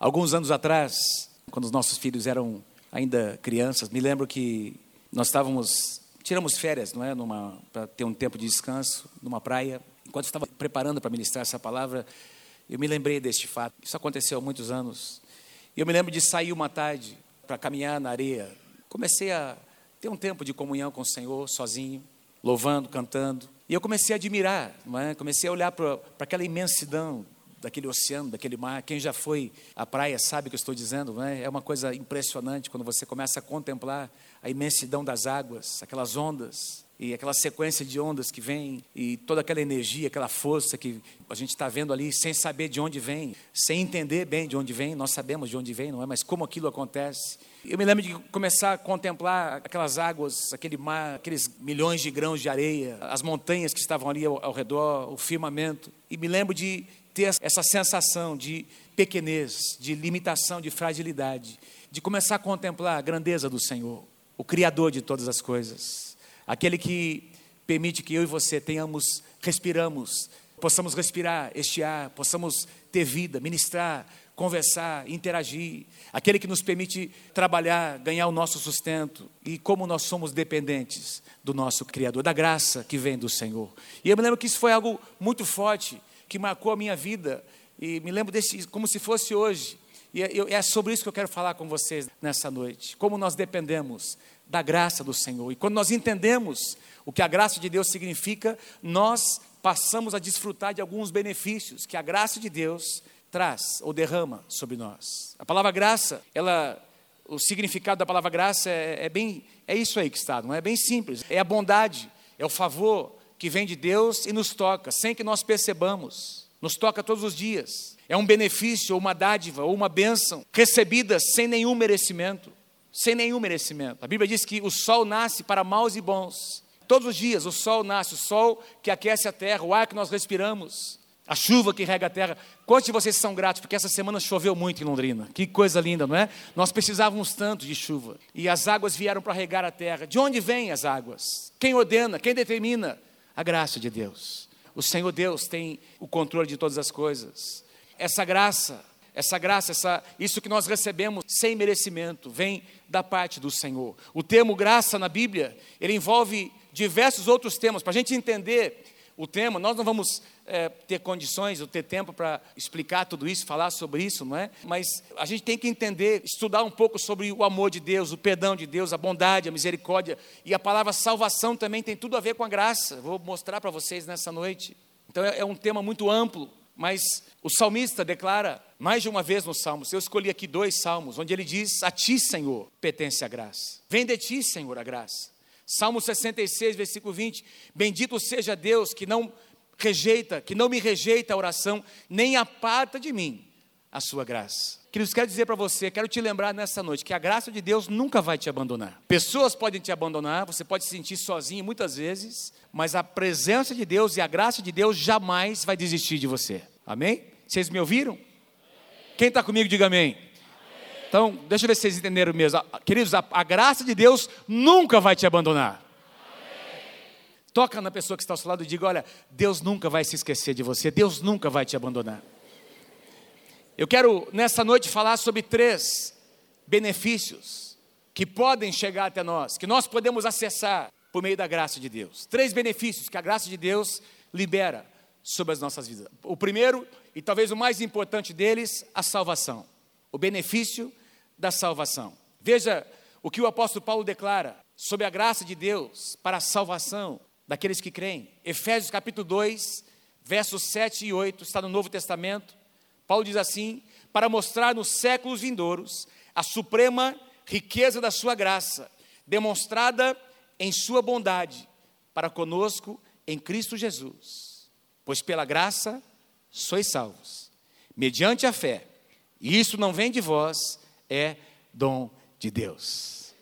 Alguns anos atrás, quando os nossos filhos eram ainda crianças, me lembro que nós estávamos, tiramos férias, não é, para ter um tempo de descanso numa praia. Enquanto estava preparando para ministrar essa palavra, eu me lembrei deste fato. Isso aconteceu há muitos anos. Eu me lembro de sair uma tarde para caminhar na areia. Comecei a ter um tempo de comunhão com o Senhor, sozinho, louvando, cantando. E eu comecei a admirar, é? comecei a olhar para aquela imensidão daquele oceano, daquele mar. Quem já foi à praia sabe o que eu estou dizendo, não é? É uma coisa impressionante quando você começa a contemplar a imensidão das águas, aquelas ondas e aquela sequência de ondas que vem e toda aquela energia, aquela força que a gente está vendo ali sem saber de onde vem, sem entender bem de onde vem. Nós sabemos de onde vem, não é? Mas como aquilo acontece? Eu me lembro de começar a contemplar aquelas águas, aquele mar, aqueles milhões de grãos de areia, as montanhas que estavam ali ao, ao redor, o firmamento. E me lembro de ter essa sensação de pequenez, de limitação, de fragilidade, de começar a contemplar a grandeza do Senhor, o Criador de todas as coisas, aquele que permite que eu e você tenhamos, respiramos, possamos respirar este ar, possamos ter vida, ministrar, conversar, interagir, aquele que nos permite trabalhar, ganhar o nosso sustento e como nós somos dependentes do nosso Criador, da graça que vem do Senhor. E eu me lembro que isso foi algo muito forte que marcou a minha vida e me lembro desse como se fosse hoje. E é, é sobre isso que eu quero falar com vocês nessa noite. Como nós dependemos da graça do Senhor. E quando nós entendemos o que a graça de Deus significa, nós passamos a desfrutar de alguns benefícios que a graça de Deus traz ou derrama sobre nós. A palavra graça, ela, o significado da palavra graça é, é bem, é isso aí que está, não é bem simples. É a bondade, é o favor, que vem de Deus e nos toca, sem que nós percebamos. Nos toca todos os dias. É um benefício, ou uma dádiva, ou uma bênção, recebida sem nenhum merecimento. Sem nenhum merecimento. A Bíblia diz que o sol nasce para maus e bons. Todos os dias o sol nasce, o sol que aquece a terra, o ar que nós respiramos, a chuva que rega a terra. Quantos de vocês são gratos? Porque essa semana choveu muito em Londrina. Que coisa linda, não é? Nós precisávamos tanto de chuva. E as águas vieram para regar a terra. De onde vêm as águas? Quem ordena? Quem determina? A graça de Deus. O Senhor Deus tem o controle de todas as coisas. Essa graça, essa graça, essa, isso que nós recebemos sem merecimento, vem da parte do Senhor. O termo graça na Bíblia, ele envolve diversos outros temas. Para a gente entender o tema, nós não vamos é, ter condições ou ter tempo para explicar tudo isso, falar sobre isso, não é? Mas a gente tem que entender, estudar um pouco sobre o amor de Deus, o perdão de Deus, a bondade, a misericórdia. E a palavra salvação também tem tudo a ver com a graça. Vou mostrar para vocês nessa noite. Então é, é um tema muito amplo, mas o salmista declara mais de uma vez nos salmos, eu escolhi aqui dois salmos, onde ele diz: A ti, Senhor, pertence a graça. Vem de ti, Senhor, a graça. Salmo 66, versículo 20: Bendito seja Deus que não rejeita, que não me rejeita a oração, nem aparta de mim a sua graça. Queridos, quero dizer para você, quero te lembrar nessa noite que a graça de Deus nunca vai te abandonar. Pessoas podem te abandonar, você pode se sentir sozinho muitas vezes, mas a presença de Deus e a graça de Deus jamais vai desistir de você. Amém? Vocês me ouviram? Quem está comigo, diga amém. Então, deixa eu ver se vocês entenderam mesmo. Queridos, a, a graça de Deus nunca vai te abandonar. Toca na pessoa que está ao seu lado e diga: Olha, Deus nunca vai se esquecer de você, Deus nunca vai te abandonar. Eu quero nessa noite falar sobre três benefícios que podem chegar até nós, que nós podemos acessar por meio da graça de Deus. Três benefícios que a graça de Deus libera sobre as nossas vidas. O primeiro, e talvez o mais importante deles, a salvação. O benefício da salvação. Veja o que o apóstolo Paulo declara sobre a graça de Deus para a salvação daqueles que creem. Efésios capítulo 2, versos 7 e 8, está no Novo Testamento. Paulo diz assim: para mostrar nos séculos vindouros a suprema riqueza da sua graça, demonstrada em sua bondade para conosco em Cristo Jesus. Pois pela graça sois salvos, mediante a fé. E isso não vem de vós, é dom de Deus.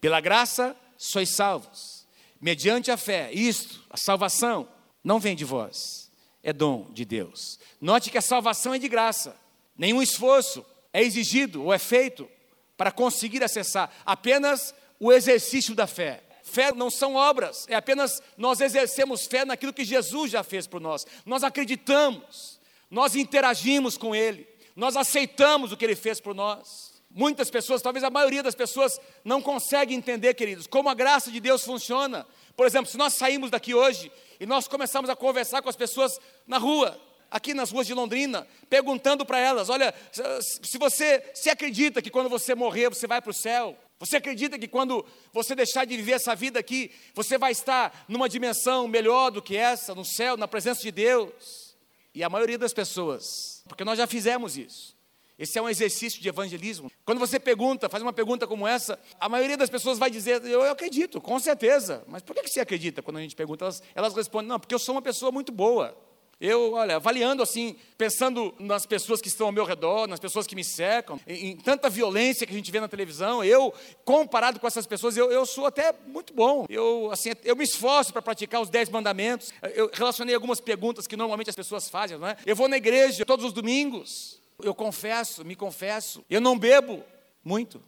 Pela graça sois salvos, mediante a fé. Isto, a salvação, não vem de vós, é dom de Deus. Note que a salvação é de graça, nenhum esforço é exigido ou é feito para conseguir acessar, apenas o exercício da fé. Fé não são obras, é apenas nós exercemos fé naquilo que Jesus já fez por nós. Nós acreditamos, nós interagimos com Ele, nós aceitamos o que ele fez por nós. Muitas pessoas, talvez a maioria das pessoas, não consegue entender, queridos, como a graça de Deus funciona. Por exemplo, se nós saímos daqui hoje e nós começamos a conversar com as pessoas na rua, aqui nas ruas de Londrina, perguntando para elas: olha, se você se acredita que quando você morrer você vai para o céu, você acredita que quando você deixar de viver essa vida aqui, você vai estar numa dimensão melhor do que essa, no céu, na presença de Deus? E a maioria das pessoas, porque nós já fizemos isso. Esse é um exercício de evangelismo. Quando você pergunta, faz uma pergunta como essa, a maioria das pessoas vai dizer: Eu, eu acredito, com certeza. Mas por que você acredita quando a gente pergunta? Elas, elas respondem: Não, porque eu sou uma pessoa muito boa. Eu, olha, avaliando assim, pensando nas pessoas que estão ao meu redor, nas pessoas que me cercam, em, em tanta violência que a gente vê na televisão, eu, comparado com essas pessoas, eu, eu sou até muito bom. Eu, assim, eu me esforço para praticar os dez mandamentos. Eu relacionei algumas perguntas que normalmente as pessoas fazem, não é? Eu vou na igreja todos os domingos. Eu confesso, me confesso. Eu não bebo muito.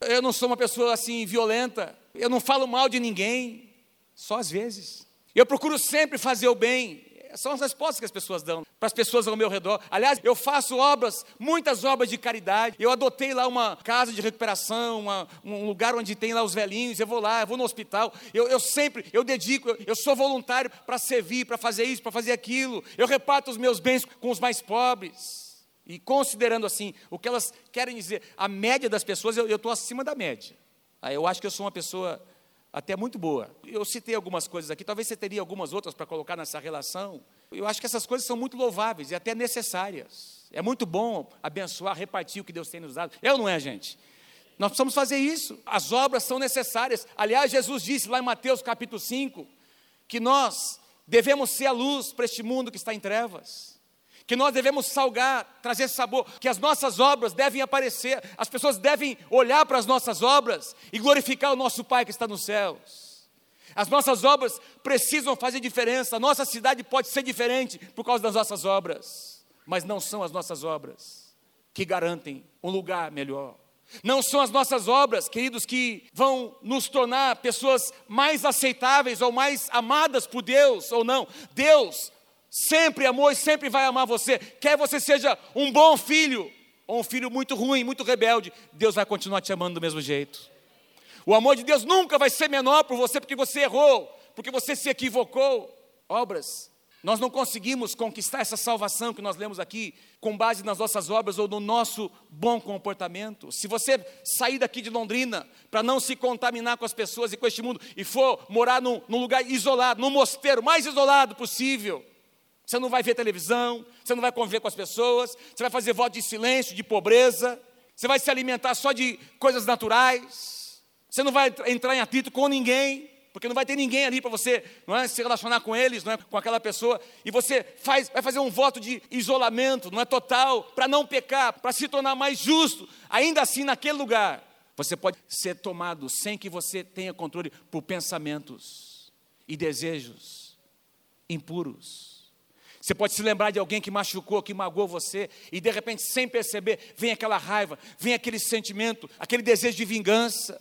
Eu não sou uma pessoa assim violenta. Eu não falo mal de ninguém, só às vezes. Eu procuro sempre fazer o bem são as respostas que as pessoas dão para as pessoas ao meu redor. Aliás, eu faço obras, muitas obras de caridade. Eu adotei lá uma casa de recuperação, uma, um lugar onde tem lá os velhinhos. Eu vou lá, eu vou no hospital. Eu, eu sempre, eu dedico, eu, eu sou voluntário para servir, para fazer isso, para fazer aquilo. Eu reparto os meus bens com os mais pobres. E considerando assim o que elas querem dizer, a média das pessoas, eu estou acima da média. Aí eu acho que eu sou uma pessoa até muito boa. Eu citei algumas coisas aqui, talvez você teria algumas outras para colocar nessa relação. Eu acho que essas coisas são muito louváveis e até necessárias. É muito bom abençoar, repartir o que Deus tem nos dado. Eu não é, gente? Nós precisamos fazer isso. As obras são necessárias. Aliás, Jesus disse lá em Mateus capítulo 5 que nós devemos ser a luz para este mundo que está em trevas que nós devemos salgar, trazer sabor, que as nossas obras devem aparecer, as pessoas devem olhar para as nossas obras e glorificar o nosso Pai que está nos céus. As nossas obras precisam fazer diferença, a nossa cidade pode ser diferente por causa das nossas obras, mas não são as nossas obras que garantem um lugar melhor. Não são as nossas obras, queridos, que vão nos tornar pessoas mais aceitáveis ou mais amadas por Deus ou não. Deus sempre amou e sempre vai amar você. Quer você seja um bom filho ou um filho muito ruim, muito rebelde, Deus vai continuar te amando do mesmo jeito. O amor de Deus nunca vai ser menor por você porque você errou, porque você se equivocou. Obras. Nós não conseguimos conquistar essa salvação que nós lemos aqui com base nas nossas obras ou no nosso bom comportamento. Se você sair daqui de Londrina para não se contaminar com as pessoas e com este mundo e for morar num, num lugar isolado, num mosteiro mais isolado possível, você não vai ver televisão, você não vai conviver com as pessoas, você vai fazer voto de silêncio, de pobreza, você vai se alimentar só de coisas naturais, você não vai entrar em atrito com ninguém, porque não vai ter ninguém ali para você não é, se relacionar com eles, não é, com aquela pessoa, e você faz, vai fazer um voto de isolamento, não é total, para não pecar, para se tornar mais justo, ainda assim naquele lugar, você pode ser tomado sem que você tenha controle por pensamentos e desejos impuros. Você pode se lembrar de alguém que machucou, que magoou você, e de repente, sem perceber, vem aquela raiva, vem aquele sentimento, aquele desejo de vingança.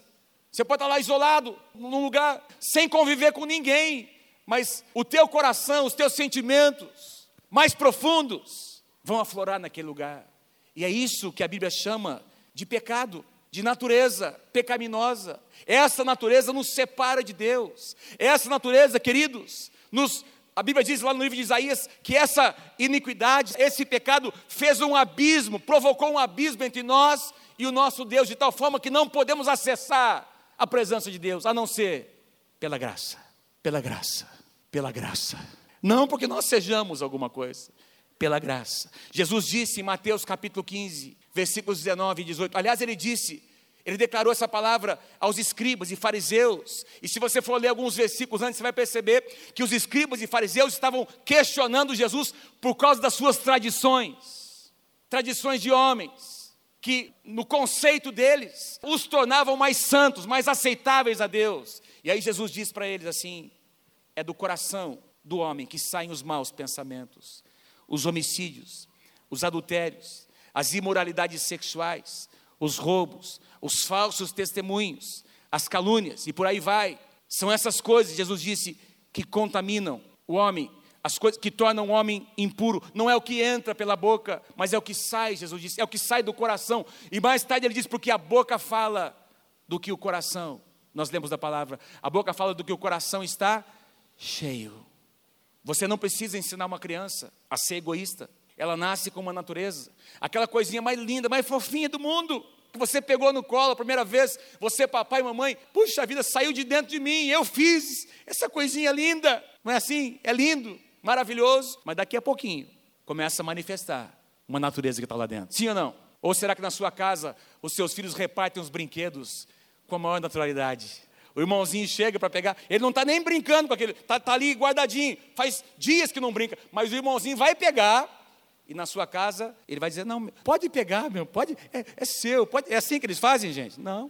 Você pode estar lá isolado, num lugar, sem conviver com ninguém, mas o teu coração, os teus sentimentos mais profundos vão aflorar naquele lugar. E é isso que a Bíblia chama de pecado, de natureza pecaminosa. Essa natureza nos separa de Deus. Essa natureza, queridos, nos a Bíblia diz lá no livro de Isaías que essa iniquidade, esse pecado fez um abismo, provocou um abismo entre nós e o nosso Deus, de tal forma que não podemos acessar a presença de Deus, a não ser pela graça, pela graça, pela graça. Não porque nós sejamos alguma coisa, pela graça. Jesus disse em Mateus capítulo 15, versículos 19 e 18. Aliás, ele disse: ele declarou essa palavra aos escribas e fariseus. E se você for ler alguns versículos antes, você vai perceber que os escribas e fariseus estavam questionando Jesus por causa das suas tradições, tradições de homens, que no conceito deles os tornavam mais santos, mais aceitáveis a Deus. E aí Jesus diz para eles assim: é do coração do homem que saem os maus pensamentos, os homicídios, os adultérios, as imoralidades sexuais, os roubos, os falsos testemunhos, as calúnias e por aí vai. São essas coisas, Jesus disse, que contaminam o homem. as coisas que tornam o homem impuro, não é o que entra pela boca, mas é o que sai, Jesus disse, é o que sai do coração. E mais tarde ele diz, porque a boca fala do que o coração. Nós lemos da palavra, a boca fala do que o coração está cheio. Você não precisa ensinar uma criança a ser egoísta. Ela nasce com uma natureza, aquela coisinha mais linda, mais fofinha do mundo, que você pegou no colo a primeira vez, você, papai e mamãe, puxa vida, saiu de dentro de mim, eu fiz essa coisinha linda, não é assim? É lindo maravilhoso, mas daqui a pouquinho começa a manifestar uma natureza que está lá dentro. Sim ou não? Ou será que na sua casa os seus filhos repartem os brinquedos com a maior naturalidade? O irmãozinho chega para pegar, ele não está nem brincando com aquele, está tá ali guardadinho, faz dias que não brinca, mas o irmãozinho vai pegar e na sua casa ele vai dizer: Não, pode pegar, meu, pode, é, é seu, pode, é assim que eles fazem, gente? Não,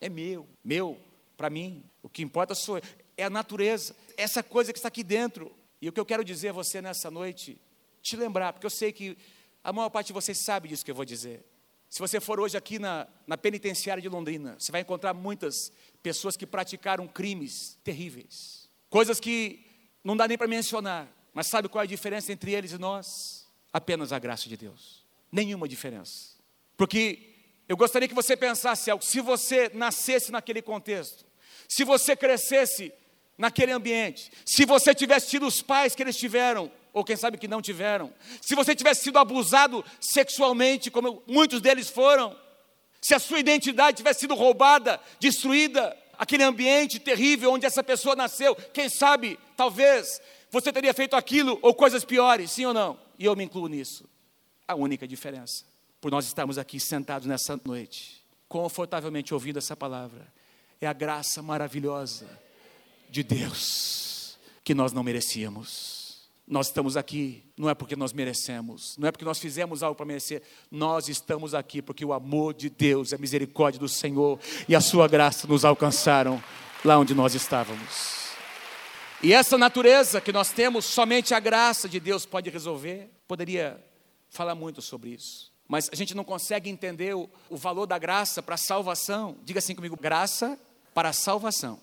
é meu, meu, para mim, o que importa sou eu, é a natureza, essa coisa que está aqui dentro. E o que eu quero dizer a você nessa noite, te lembrar, porque eu sei que a maior parte de vocês sabe disso que eu vou dizer. Se você for hoje aqui na, na penitenciária de Londrina, você vai encontrar muitas pessoas que praticaram crimes terríveis, coisas que não dá nem para mencionar, mas sabe qual é a diferença entre eles e nós? Apenas a graça de Deus, nenhuma diferença. Porque eu gostaria que você pensasse algo, se você nascesse naquele contexto, se você crescesse naquele ambiente. Se você tivesse tido os pais que eles tiveram, ou quem sabe que não tiveram, se você tivesse sido abusado sexualmente, como muitos deles foram, se a sua identidade tivesse sido roubada, destruída, aquele ambiente terrível onde essa pessoa nasceu, quem sabe, talvez, você teria feito aquilo ou coisas piores, sim ou não? E eu me incluo nisso. A única diferença, por nós estarmos aqui sentados nessa noite, confortavelmente ouvindo essa palavra, é a graça maravilhosa de Deus que nós não merecíamos. Nós estamos aqui, não é porque nós merecemos, não é porque nós fizemos algo para merecer, nós estamos aqui porque o amor de Deus, a misericórdia do Senhor e a sua graça nos alcançaram lá onde nós estávamos. E essa natureza que nós temos, somente a graça de Deus pode resolver. Poderia falar muito sobre isso, mas a gente não consegue entender o, o valor da graça para a salvação. Diga assim comigo: graça para a salvação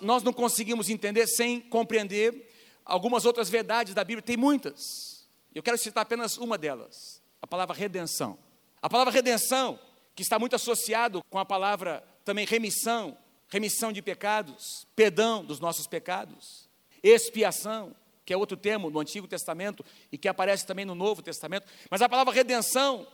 nós não conseguimos entender sem compreender algumas outras verdades da Bíblia, tem muitas. Eu quero citar apenas uma delas, a palavra redenção. A palavra redenção, que está muito associado com a palavra também remissão, remissão de pecados, perdão dos nossos pecados, expiação, que é outro termo no Antigo Testamento e que aparece também no Novo Testamento. Mas a palavra redenção,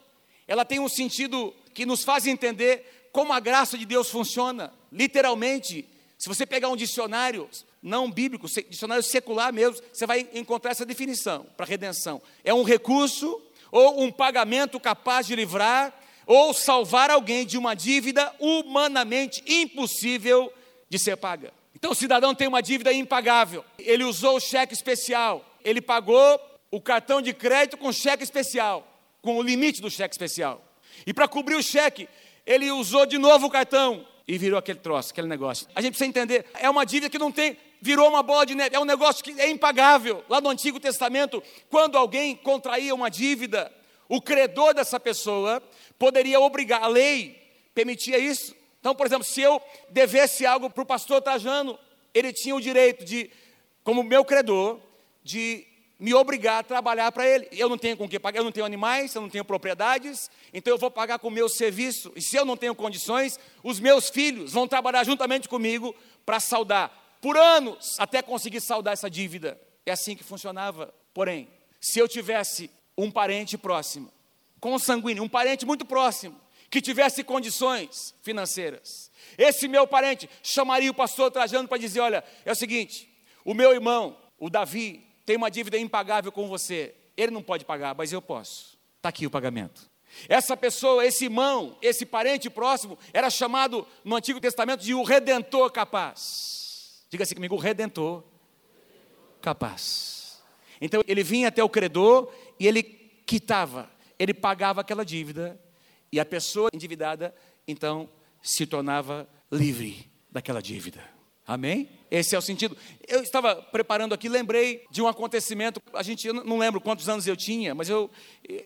ela tem um sentido que nos faz entender como a graça de Deus funciona. Literalmente, se você pegar um dicionário não bíblico, dicionário secular mesmo, você vai encontrar essa definição para redenção. É um recurso ou um pagamento capaz de livrar ou salvar alguém de uma dívida humanamente impossível de ser paga. Então o cidadão tem uma dívida impagável. Ele usou o cheque especial, ele pagou o cartão de crédito com cheque especial, com o limite do cheque especial. E para cobrir o cheque, ele usou de novo o cartão, e virou aquele troço, aquele negócio. A gente precisa entender, é uma dívida que não tem, virou uma bola de neve, é um negócio que é impagável. Lá no Antigo Testamento, quando alguém contraía uma dívida, o credor dessa pessoa poderia obrigar, a lei permitia isso. Então, por exemplo, se eu devesse algo para o pastor Trajano, ele tinha o direito de, como meu credor, de me obrigar a trabalhar para ele. Eu não tenho com que pagar, eu não tenho animais, eu não tenho propriedades, então eu vou pagar com o meu serviço. E se eu não tenho condições, os meus filhos vão trabalhar juntamente comigo para saldar por anos até conseguir saldar essa dívida. É assim que funcionava. Porém, se eu tivesse um parente próximo, consanguíneo, um parente muito próximo, que tivesse condições financeiras, esse meu parente chamaria o pastor Trajano para dizer: olha, é o seguinte, o meu irmão, o Davi, tem uma dívida impagável com você. Ele não pode pagar, mas eu posso. Está aqui o pagamento. Essa pessoa, esse irmão, esse parente próximo, era chamado no Antigo Testamento de o redentor capaz. Diga assim comigo, o redentor capaz. Então ele vinha até o credor e ele quitava, ele pagava aquela dívida e a pessoa endividada então se tornava livre daquela dívida. Amém? Esse é o sentido. Eu estava preparando aqui, lembrei de um acontecimento. A gente, eu não lembro quantos anos eu tinha, mas eu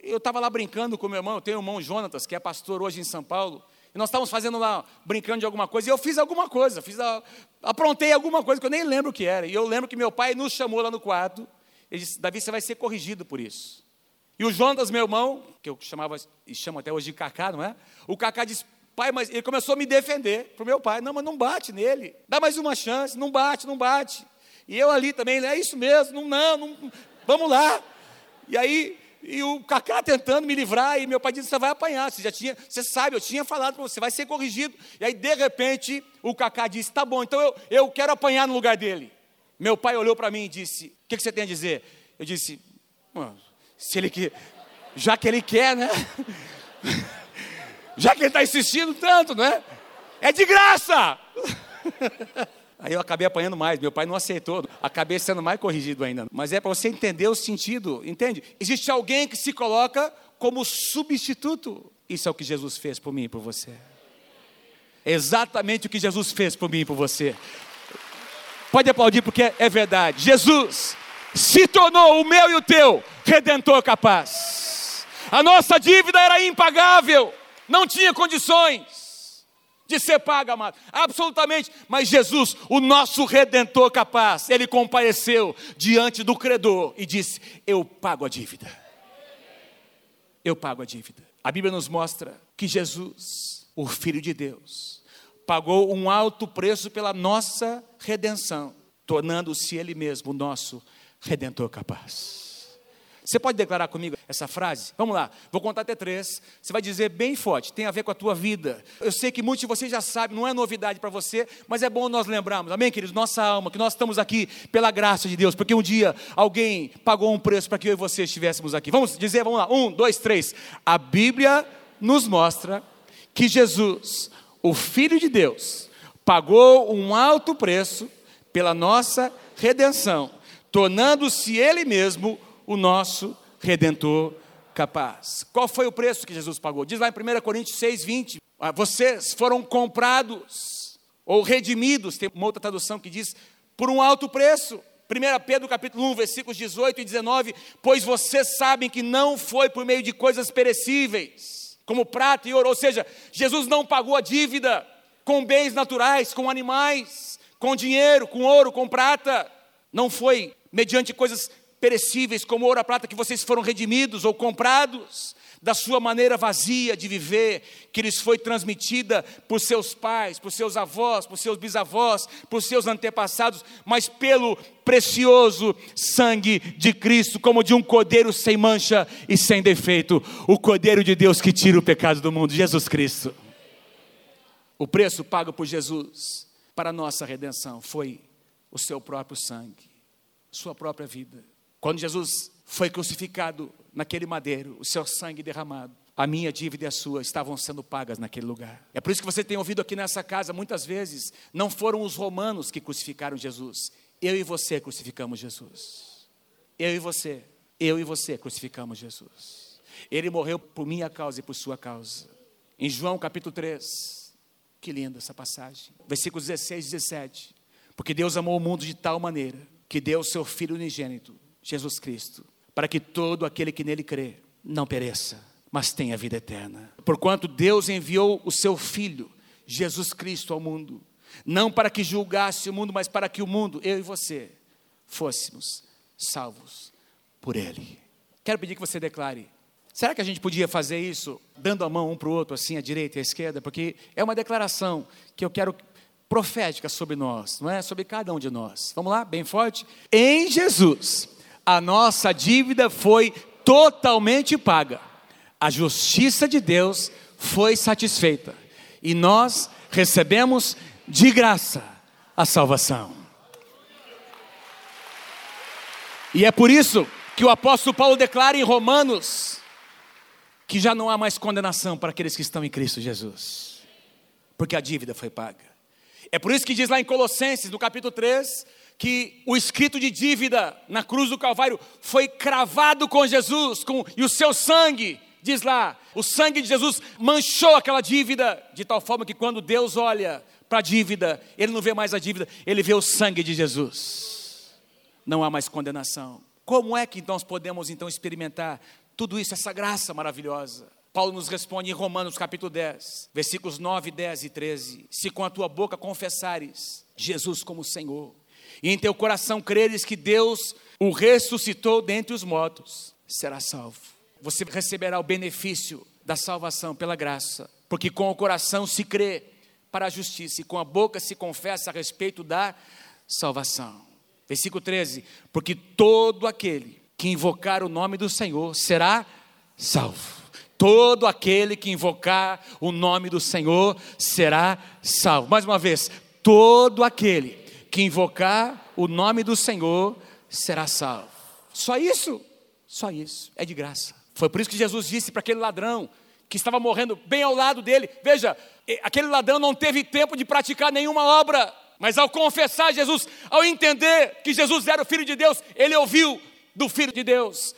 eu estava lá brincando com meu irmão. Eu tenho um irmão Jonatas, que é pastor hoje em São Paulo. E nós estávamos fazendo lá, brincando de alguma coisa. E eu fiz alguma coisa, fiz a, aprontei alguma coisa que eu nem lembro o que era. E eu lembro que meu pai nos chamou lá no quarto Ele disse: Davi, você vai ser corrigido por isso. E o Jonas, meu irmão, que eu chamava e chamo até hoje de Cacá, não é? O Cacá disse: Pai, mas ele começou a me defender para o meu pai. Não, mas não bate nele. Dá mais uma chance. Não bate, não bate. E eu ali também, é isso mesmo. Não, não, não vamos lá. E aí, e o Cacá tentando me livrar, e meu pai disse: Você vai apanhar. Você já tinha, você sabe, eu tinha falado para você, vai ser corrigido. E aí, de repente, o Cacá disse: Tá bom, então eu, eu quero apanhar no lugar dele. Meu pai olhou para mim e disse: O que, que, você tem a dizer? Eu disse: Se ele quer, já que ele quer, né? já que ele está insistindo tanto, não é? É de graça! Aí eu acabei apanhando mais, meu pai não aceitou, acabei sendo mais corrigido ainda. Mas é para você entender o sentido, entende? Existe alguém que se coloca como substituto. Isso é o que Jesus fez por mim e por você. É exatamente o que Jesus fez por mim e por você. Pode aplaudir porque é verdade. Jesus se tornou o meu e o teu redentor capaz. A nossa dívida era impagável não tinha condições de ser paga, amado, absolutamente. Mas Jesus, o nosso redentor capaz, ele compareceu diante do credor e disse: Eu pago a dívida. Eu pago a dívida. A Bíblia nos mostra que Jesus, o Filho de Deus, pagou um alto preço pela nossa redenção, tornando-se Ele mesmo o nosso redentor capaz. Você pode declarar comigo essa frase? Vamos lá, vou contar até três. Você vai dizer bem forte, tem a ver com a tua vida. Eu sei que muitos de vocês já sabem, não é novidade para você, mas é bom nós lembrarmos, amém, queridos? Nossa alma, que nós estamos aqui pela graça de Deus, porque um dia alguém pagou um preço para que eu e você estivéssemos aqui. Vamos dizer, vamos lá, um, dois, três. A Bíblia nos mostra que Jesus, o Filho de Deus, pagou um alto preço pela nossa redenção, tornando-se Ele mesmo o nosso redentor capaz. Qual foi o preço que Jesus pagou? Diz lá em 1 Coríntios 6, 20. Ah, vocês foram comprados ou redimidos, tem uma outra tradução que diz, por um alto preço. 1 Pedro capítulo 1, versículos 18 e 19, pois vocês sabem que não foi por meio de coisas perecíveis, como prata e ouro, ou seja, Jesus não pagou a dívida com bens naturais, com animais, com dinheiro, com ouro, com prata, não foi mediante coisas perecíveis, como ouro e prata, que vocês foram redimidos ou comprados da sua maneira vazia de viver, que lhes foi transmitida por seus pais, por seus avós, por seus bisavós, por seus antepassados, mas pelo precioso sangue de Cristo, como de um cordeiro sem mancha e sem defeito, o cordeiro de Deus que tira o pecado do mundo, Jesus Cristo. O preço pago por Jesus para a nossa redenção foi o seu próprio sangue, sua própria vida. Quando Jesus foi crucificado naquele madeiro, o seu sangue derramado, a minha dívida e a sua estavam sendo pagas naquele lugar. É por isso que você tem ouvido aqui nessa casa muitas vezes, não foram os romanos que crucificaram Jesus, eu e você crucificamos Jesus. Eu e você, eu e você crucificamos Jesus. Ele morreu por minha causa e por sua causa. Em João capítulo 3, que linda essa passagem, versículos 16 e 17. Porque Deus amou o mundo de tal maneira que deu o seu Filho unigênito Jesus Cristo, para que todo aquele que nele crê não pereça, mas tenha vida eterna. Porquanto Deus enviou o seu Filho, Jesus Cristo, ao mundo, não para que julgasse o mundo, mas para que o mundo, eu e você, fôssemos salvos por Ele. Quero pedir que você declare. Será que a gente podia fazer isso dando a mão um para o outro, assim, à direita e à esquerda? Porque é uma declaração que eu quero profética sobre nós, não é? Sobre cada um de nós. Vamos lá, bem forte? Em Jesus a nossa dívida foi totalmente paga. A justiça de Deus foi satisfeita. E nós recebemos de graça a salvação. E é por isso que o apóstolo Paulo declara em Romanos que já não há mais condenação para aqueles que estão em Cristo Jesus, porque a dívida foi paga. É por isso que diz lá em Colossenses, no capítulo 3, que o escrito de dívida na cruz do Calvário foi cravado com Jesus, com, e o seu sangue, diz lá, o sangue de Jesus manchou aquela dívida, de tal forma que quando Deus olha para a dívida, Ele não vê mais a dívida, Ele vê o sangue de Jesus. Não há mais condenação. Como é que nós podemos então experimentar tudo isso, essa graça maravilhosa? Paulo nos responde em Romanos capítulo 10, versículos 9, 10 e 13: Se com a tua boca confessares Jesus como Senhor, e em teu coração creres que Deus o ressuscitou dentre os mortos, será salvo. Você receberá o benefício da salvação pela graça, porque com o coração se crê para a justiça e com a boca se confessa a respeito da salvação. Versículo 13: Porque todo aquele que invocar o nome do Senhor será salvo. Todo aquele que invocar o nome do Senhor será salvo. Mais uma vez, todo aquele que invocar o nome do Senhor será salvo. Só isso, só isso, é de graça. Foi por isso que Jesus disse para aquele ladrão que estava morrendo bem ao lado dele: Veja, aquele ladrão não teve tempo de praticar nenhuma obra, mas ao confessar Jesus, ao entender que Jesus era o Filho de Deus, ele ouviu do Filho de Deus.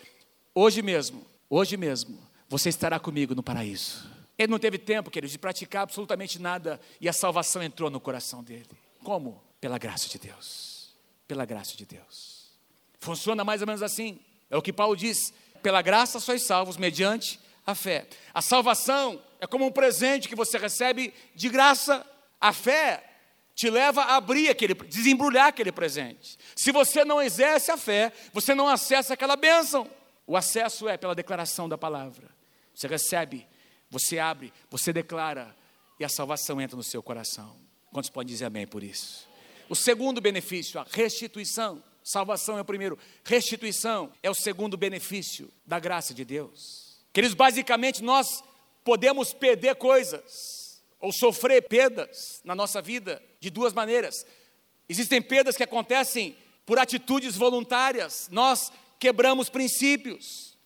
Hoje mesmo, hoje mesmo, você estará comigo no paraíso. Ele não teve tempo, queridos, de praticar absolutamente nada e a salvação entrou no coração dele. Como? Pela graça de Deus. Pela graça de Deus. Funciona mais ou menos assim. É o que Paulo diz: pela graça sois salvos mediante a fé. A salvação é como um presente que você recebe de graça. A fé te leva a abrir aquele, desembrulhar aquele presente. Se você não exerce a fé, você não acessa aquela bênção. O acesso é pela declaração da palavra. Você recebe, você abre, você declara e a salvação entra no seu coração. Quantos podem dizer amém por isso? O segundo benefício, a restituição. Salvação é o primeiro, restituição é o segundo benefício da graça de Deus. Queridos, basicamente nós podemos perder coisas ou sofrer perdas na nossa vida de duas maneiras. Existem perdas que acontecem por atitudes voluntárias. Nós quebramos princípios.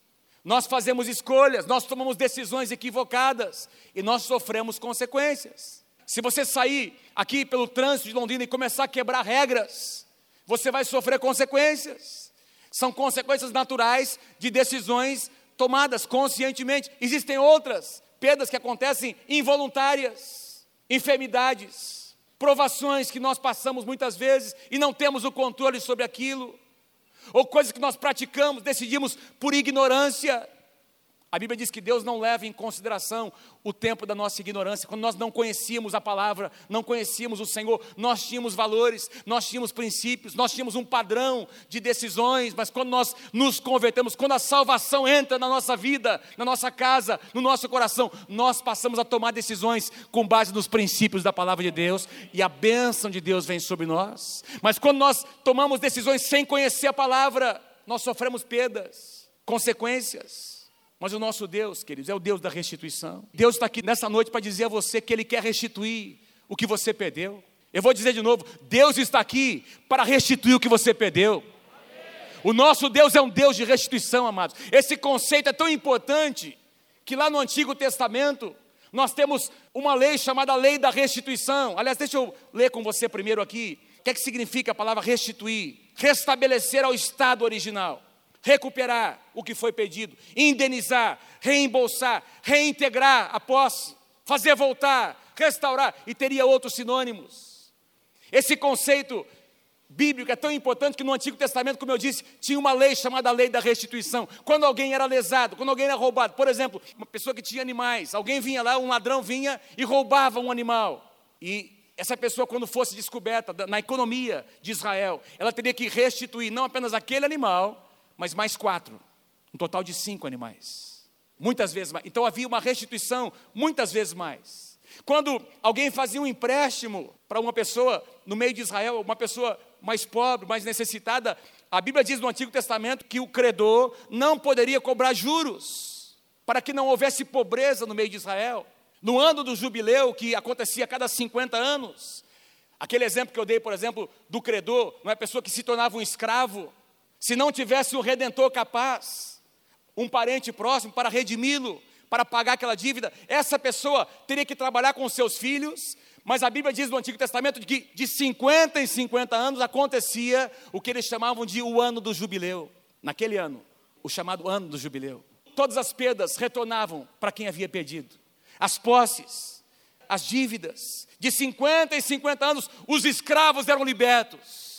Nós fazemos escolhas, nós tomamos decisões equivocadas e nós sofremos consequências. Se você sair aqui pelo trânsito de Londrina e começar a quebrar regras, você vai sofrer consequências. São consequências naturais de decisões tomadas conscientemente. Existem outras perdas que acontecem involuntárias, enfermidades, provações que nós passamos muitas vezes e não temos o controle sobre aquilo ou coisas que nós praticamos, decidimos por ignorância. A Bíblia diz que Deus não leva em consideração o tempo da nossa ignorância, quando nós não conhecíamos a palavra, não conhecíamos o Senhor, nós tínhamos valores, nós tínhamos princípios, nós tínhamos um padrão de decisões, mas quando nós nos convertemos, quando a salvação entra na nossa vida, na nossa casa, no nosso coração, nós passamos a tomar decisões com base nos princípios da palavra de Deus e a bênção de Deus vem sobre nós. Mas quando nós tomamos decisões sem conhecer a palavra, nós sofremos perdas, consequências. Mas o nosso Deus, queridos, é o Deus da restituição. Deus está aqui nessa noite para dizer a você que Ele quer restituir o que você perdeu. Eu vou dizer de novo: Deus está aqui para restituir o que você perdeu. O nosso Deus é um Deus de restituição, amados. Esse conceito é tão importante que lá no Antigo Testamento nós temos uma lei chamada lei da restituição. Aliás, deixa eu ler com você primeiro aqui. O que é que significa a palavra restituir? Restabelecer ao estado original recuperar o que foi pedido, indenizar, reembolsar, reintegrar a posse, fazer voltar, restaurar, e teria outros sinônimos. Esse conceito bíblico é tão importante que no Antigo Testamento, como eu disse, tinha uma lei chamada lei da restituição. Quando alguém era lesado, quando alguém era roubado, por exemplo, uma pessoa que tinha animais, alguém vinha lá, um ladrão vinha e roubava um animal. E essa pessoa, quando fosse descoberta na economia de Israel, ela teria que restituir não apenas aquele animal, mas mais quatro, um total de cinco animais. Muitas vezes mais. Então havia uma restituição, muitas vezes mais. Quando alguém fazia um empréstimo para uma pessoa no meio de Israel, uma pessoa mais pobre, mais necessitada, a Bíblia diz no Antigo Testamento que o credor não poderia cobrar juros, para que não houvesse pobreza no meio de Israel. No ano do jubileu, que acontecia a cada 50 anos, aquele exemplo que eu dei, por exemplo, do credor, não é pessoa que se tornava um escravo, se não tivesse um redentor capaz, um parente próximo para redimi-lo, para pagar aquela dívida, essa pessoa teria que trabalhar com seus filhos, mas a Bíblia diz no Antigo Testamento que de 50 em 50 anos acontecia o que eles chamavam de o ano do jubileu. Naquele ano, o chamado ano do jubileu. Todas as perdas retornavam para quem havia perdido. As posses, as dívidas. De 50 em 50 anos, os escravos eram libertos.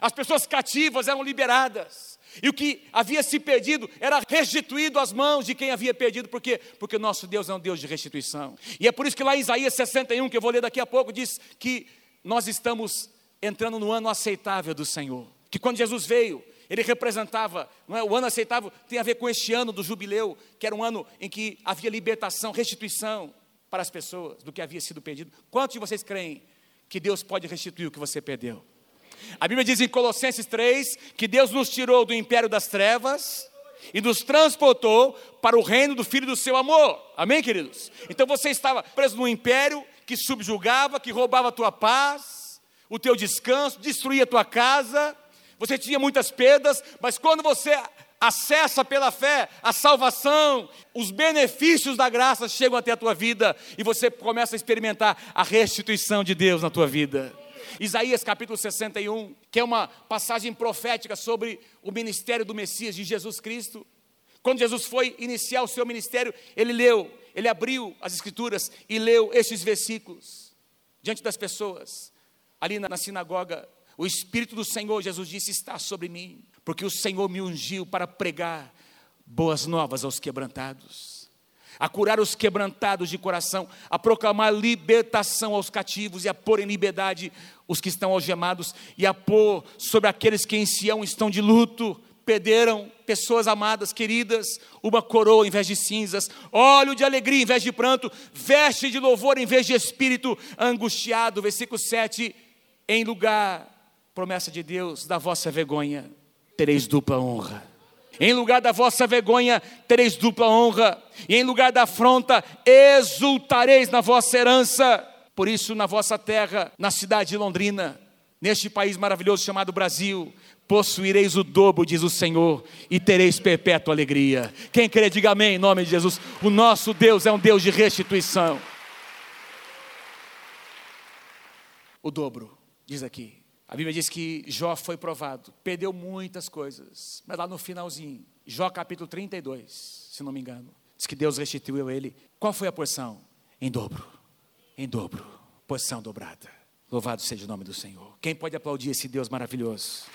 As pessoas cativas eram liberadas. E o que havia se perdido era restituído às mãos de quem havia perdido. Por quê? Porque nosso Deus é um Deus de restituição. E é por isso que lá em Isaías 61, que eu vou ler daqui a pouco, diz que nós estamos entrando no ano aceitável do Senhor. Que quando Jesus veio, ele representava, é? O ano aceitável tem a ver com este ano do jubileu, que era um ano em que havia libertação, restituição para as pessoas do que havia sido perdido. Quantos de vocês creem que Deus pode restituir o que você perdeu? A Bíblia diz em Colossenses 3 que Deus nos tirou do império das trevas e nos transportou para o reino do Filho do seu amor. Amém, queridos? Então você estava preso num império que subjugava, que roubava a tua paz, o teu descanso, destruía a tua casa, você tinha muitas perdas, mas quando você acessa pela fé a salvação, os benefícios da graça chegam até a tua vida e você começa a experimentar a restituição de Deus na tua vida. Isaías capítulo 61, que é uma passagem profética sobre o ministério do Messias, de Jesus Cristo. Quando Jesus foi iniciar o seu ministério, ele leu, ele abriu as Escrituras e leu estes versículos diante das pessoas, ali na, na sinagoga. O Espírito do Senhor, Jesus disse, está sobre mim, porque o Senhor me ungiu para pregar boas novas aos quebrantados a curar os quebrantados de coração, a proclamar libertação aos cativos e a pôr em liberdade os que estão algemados e a pôr sobre aqueles que em Sião estão de luto, perderam pessoas amadas, queridas, uma coroa em vez de cinzas, óleo de alegria em vez de pranto, veste de louvor em vez de espírito angustiado. Versículo 7, em lugar, promessa de Deus, da vossa vergonha, tereis dupla honra. Em lugar da vossa vergonha, tereis dupla honra, e em lugar da afronta, exultareis na vossa herança. Por isso, na vossa terra, na cidade de Londrina, neste país maravilhoso chamado Brasil, possuireis o dobro, diz o Senhor, e tereis perpétua alegria. Quem crê, diga amém em nome de Jesus. O nosso Deus é um Deus de restituição. O dobro, diz aqui. A Bíblia diz que Jó foi provado, perdeu muitas coisas, mas lá no finalzinho, Jó capítulo 32, se não me engano, diz que Deus restituiu ele. Qual foi a porção? Em dobro, em dobro, porção dobrada. Louvado seja o nome do Senhor. Quem pode aplaudir esse Deus maravilhoso?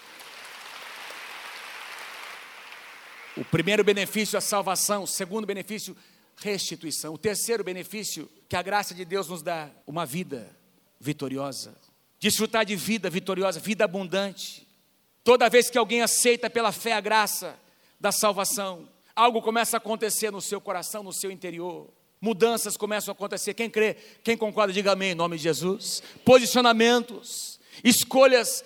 O primeiro benefício, a salvação. O segundo benefício, restituição. O terceiro benefício, que a graça de Deus nos dá, uma vida vitoriosa desfrutar de vida vitoriosa, vida abundante. Toda vez que alguém aceita pela fé a graça da salvação, algo começa a acontecer no seu coração, no seu interior. Mudanças começam a acontecer. Quem crê, quem concorda, diga amém em nome de Jesus. Posicionamentos, escolhas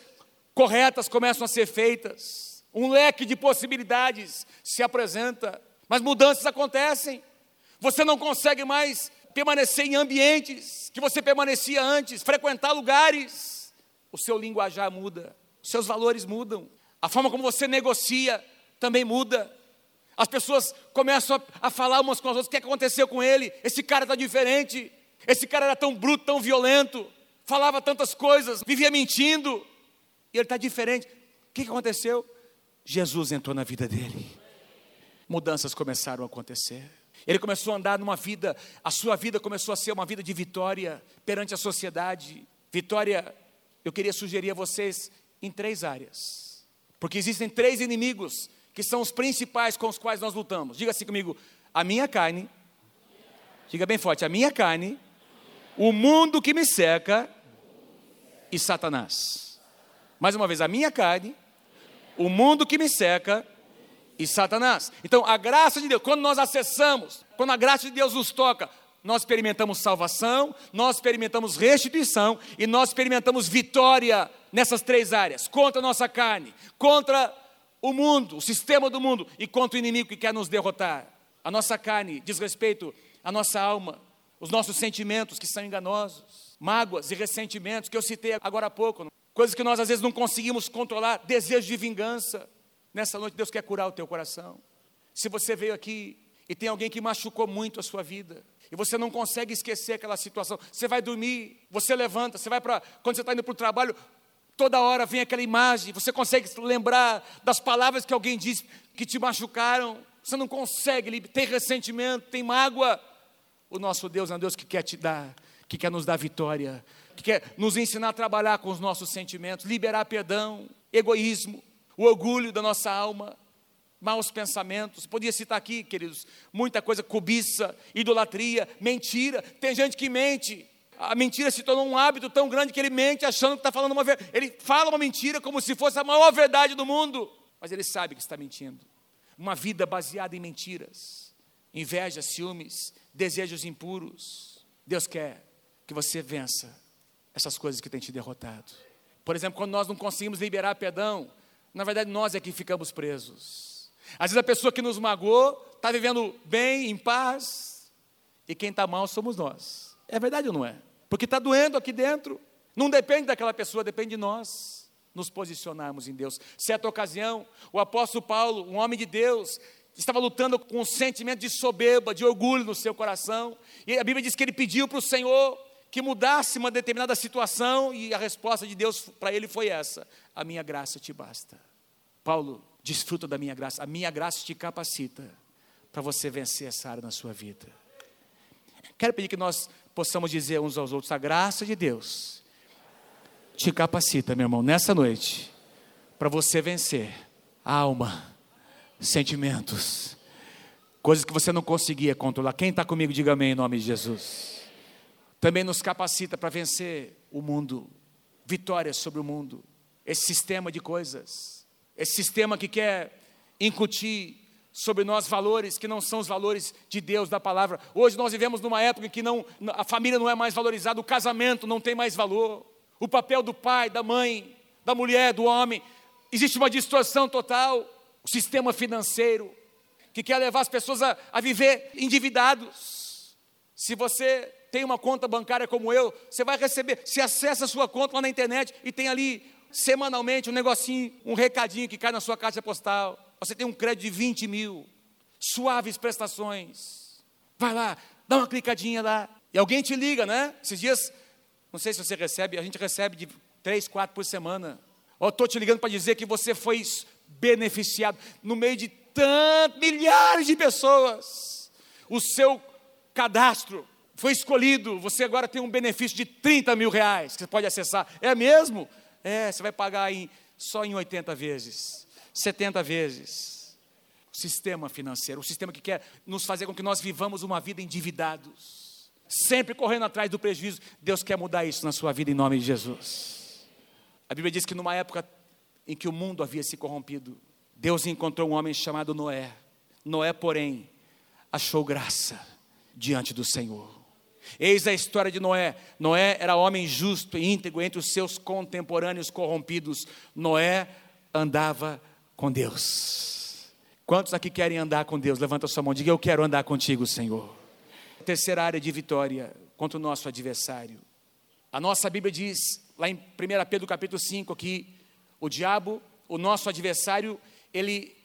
corretas começam a ser feitas. Um leque de possibilidades se apresenta, mas mudanças acontecem. Você não consegue mais permanecer em ambientes que você permanecia antes, frequentar lugares, o seu linguajar muda, os seus valores mudam, a forma como você negocia também muda. As pessoas começam a, falar umas com as outras: o que aconteceu com ele? Esse cara está diferente, esse cara era tão bruto, tão violento, falava tantas coisas, vivia mentindo, e ele está diferente. O que aconteceu? Jesus entrou na vida dele, mudanças começaram a acontecer. Ele começou a andar numa vida, a sua vida começou a ser uma vida de vitória perante a sociedade. Vitória, eu queria sugerir a vocês em três áreas. Porque existem três inimigos que são os principais com os quais nós lutamos. Diga assim comigo: a minha carne, diga bem forte, a minha carne, o mundo que me cerca e Satanás. Mais uma vez, a minha carne, o mundo que me cerca e Satanás. Então, a graça de Deus, quando nós acessamos, quando a graça de Deus nos toca, nós experimentamos salvação, nós experimentamos restituição e nós experimentamos vitória nessas três áreas: contra a nossa carne, contra o mundo, o sistema do mundo e contra o inimigo que quer nos derrotar. A nossa carne diz respeito à nossa alma, os nossos sentimentos que são enganosos, mágoas e ressentimentos que eu citei agora há pouco, coisas que nós às vezes não conseguimos controlar, desejo de vingança Nessa noite Deus quer curar o teu coração. Se você veio aqui e tem alguém que machucou muito a sua vida, e você não consegue esquecer aquela situação, você vai dormir, você levanta, você vai para. Quando você está indo para o trabalho, toda hora vem aquela imagem, você consegue lembrar das palavras que alguém disse que te machucaram, você não consegue, tem ressentimento, tem mágoa. O nosso Deus é um Deus que quer te dar, que quer nos dar vitória, que quer nos ensinar a trabalhar com os nossos sentimentos, liberar perdão, egoísmo, o orgulho da nossa alma, maus pensamentos. Podia citar aqui, queridos, muita coisa, cobiça, idolatria, mentira. Tem gente que mente. a mentira se tornou um hábito tão grande que ele mente achando que está falando uma verdade. Ele fala uma mentira como se fosse a maior verdade do mundo, mas ele sabe que está mentindo. Uma vida baseada em mentiras, inveja, ciúmes, desejos impuros. Deus quer que você vença essas coisas que têm te derrotado. Por exemplo, quando nós não conseguimos liberar perdão, na verdade nós é que ficamos presos. Às vezes a pessoa que nos magoou está vivendo bem, em paz, e quem está mal somos nós. É verdade ou não é? Porque está doendo aqui dentro. Não depende daquela pessoa, depende de nós nos posicionarmos em Deus. Certa ocasião, o apóstolo Paulo, um homem de Deus, estava lutando com um sentimento de soberba, de orgulho no seu coração. E a Bíblia diz que ele pediu para o Senhor que mudasse uma determinada situação, e a resposta de Deus para ele foi essa: A minha graça te basta. Paulo, desfruta da minha graça, a minha graça te capacita para você vencer essa área na sua vida. Quero pedir que nós possamos dizer uns aos outros: a graça de Deus te capacita, meu irmão, nessa noite, para você vencer alma, sentimentos, coisas que você não conseguia controlar. Quem está comigo, diga amém em nome de Jesus também nos capacita para vencer o mundo, vitórias sobre o mundo, esse sistema de coisas, esse sistema que quer incutir sobre nós valores que não são os valores de Deus, da palavra. Hoje nós vivemos numa época em que não, a família não é mais valorizada, o casamento não tem mais valor, o papel do pai, da mãe, da mulher, do homem, existe uma distorção total, o sistema financeiro, que quer levar as pessoas a, a viver endividados. Se você tem uma conta bancária como eu, você vai receber, se acessa a sua conta lá na internet e tem ali semanalmente um negocinho, um recadinho que cai na sua caixa postal. Você tem um crédito de 20 mil, suaves prestações. Vai lá, dá uma clicadinha lá. E alguém te liga, né? Esses dias, não sei se você recebe, a gente recebe de três, quatro por semana. Ó, estou te ligando para dizer que você foi beneficiado no meio de tantos milhares de pessoas. O seu cadastro foi escolhido, você agora tem um benefício de 30 mil reais que você pode acessar. É mesmo? É, você vai pagar em, só em 80 vezes, 70 vezes. O sistema financeiro, o sistema que quer nos fazer com que nós vivamos uma vida endividados, sempre correndo atrás do prejuízo. Deus quer mudar isso na sua vida em nome de Jesus. A Bíblia diz que numa época em que o mundo havia se corrompido, Deus encontrou um homem chamado Noé. Noé, porém, achou graça diante do Senhor. Eis a história de Noé. Noé era homem justo e íntegro entre os seus contemporâneos corrompidos. Noé andava com Deus. Quantos aqui querem andar com Deus? Levanta sua mão, diga: Eu quero andar contigo, Senhor. Terceira área de vitória contra o nosso adversário. A nossa Bíblia diz, lá em 1 Pedro capítulo 5, que o diabo, o nosso adversário, ele,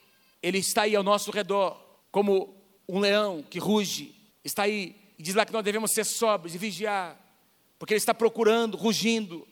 ele está aí ao nosso redor, como um leão que ruge, está aí e diz lá que nós devemos ser sóbrios e vigiar, porque ele está procurando, rugindo,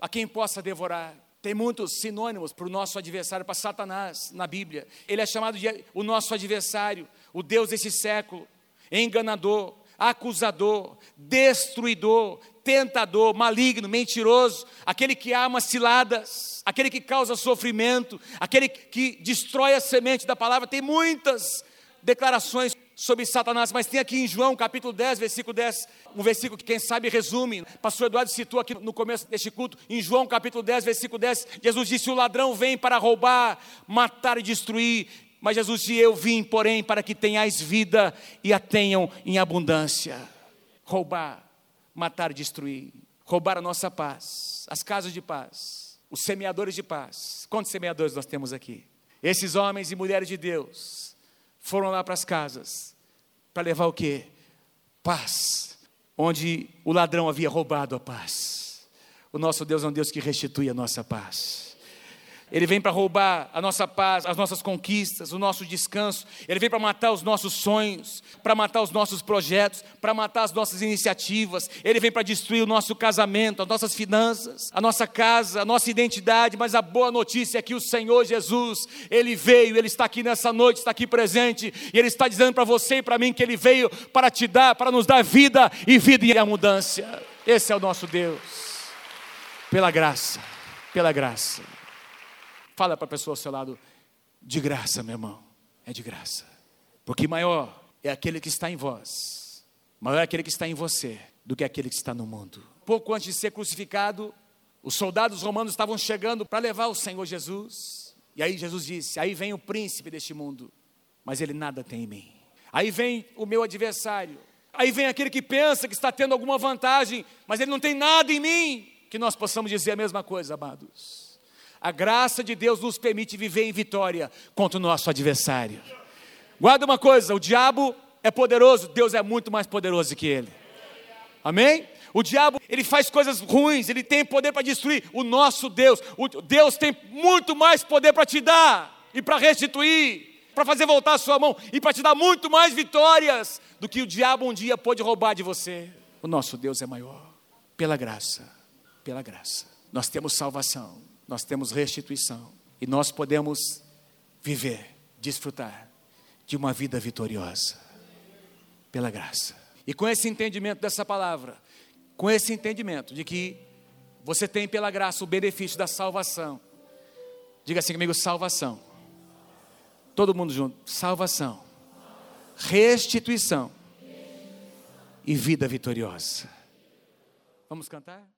a quem possa devorar. Tem muitos sinônimos para o nosso adversário, para Satanás na Bíblia. Ele é chamado de o nosso adversário, o Deus desse século, enganador, acusador, destruidor, tentador, maligno, mentiroso, aquele que ama ciladas, aquele que causa sofrimento, aquele que destrói a semente da palavra. Tem muitas declarações sobre Satanás, mas tem aqui em João capítulo 10, versículo 10, um versículo que quem sabe resume. Pastor Eduardo citou aqui no começo deste culto, em João capítulo 10, versículo 10, Jesus disse: O ladrão vem para roubar, matar e destruir. Mas Jesus disse: Eu vim, porém, para que tenhais vida e a tenham em abundância. Roubar, matar e destruir. Roubar a nossa paz, as casas de paz, os semeadores de paz. Quantos semeadores nós temos aqui? Esses homens e mulheres de Deus foram lá para as casas para levar o quê? Paz, onde o ladrão havia roubado a paz. O nosso Deus é um Deus que restitui a nossa paz. Ele vem para roubar a nossa paz, as nossas conquistas, o nosso descanso. Ele vem para matar os nossos sonhos, para matar os nossos projetos, para matar as nossas iniciativas. Ele vem para destruir o nosso casamento, as nossas finanças, a nossa casa, a nossa identidade. Mas a boa notícia é que o Senhor Jesus, Ele veio, Ele está aqui nessa noite, está aqui presente, e Ele está dizendo para você e para mim que Ele veio para te dar, para nos dar vida e vida em abundância. Esse é o nosso Deus. Pela graça, pela graça. Fala para a pessoa ao seu lado, de graça, meu irmão, é de graça. Porque maior é aquele que está em vós, maior é aquele que está em você do que aquele que está no mundo. Pouco antes de ser crucificado, os soldados romanos estavam chegando para levar o Senhor Jesus. E aí Jesus disse: Aí vem o príncipe deste mundo, mas ele nada tem em mim. Aí vem o meu adversário. Aí vem aquele que pensa que está tendo alguma vantagem, mas ele não tem nada em mim. Que nós possamos dizer a mesma coisa, amados. A graça de Deus nos permite viver em vitória contra o nosso adversário. Guarda uma coisa: o diabo é poderoso, Deus é muito mais poderoso que ele. Amém? O diabo, ele faz coisas ruins, ele tem poder para destruir. O nosso Deus, o Deus tem muito mais poder para te dar e para restituir, para fazer voltar a sua mão e para te dar muito mais vitórias do que o diabo um dia pôde roubar de você. O nosso Deus é maior. Pela graça, pela graça. Nós temos salvação, nós temos restituição e nós podemos viver, desfrutar de uma vida vitoriosa. Pela graça. E com esse entendimento dessa palavra, com esse entendimento de que você tem pela graça o benefício da salvação. Diga assim comigo: salvação. Todo mundo junto: salvação, restituição e vida vitoriosa. Vamos cantar?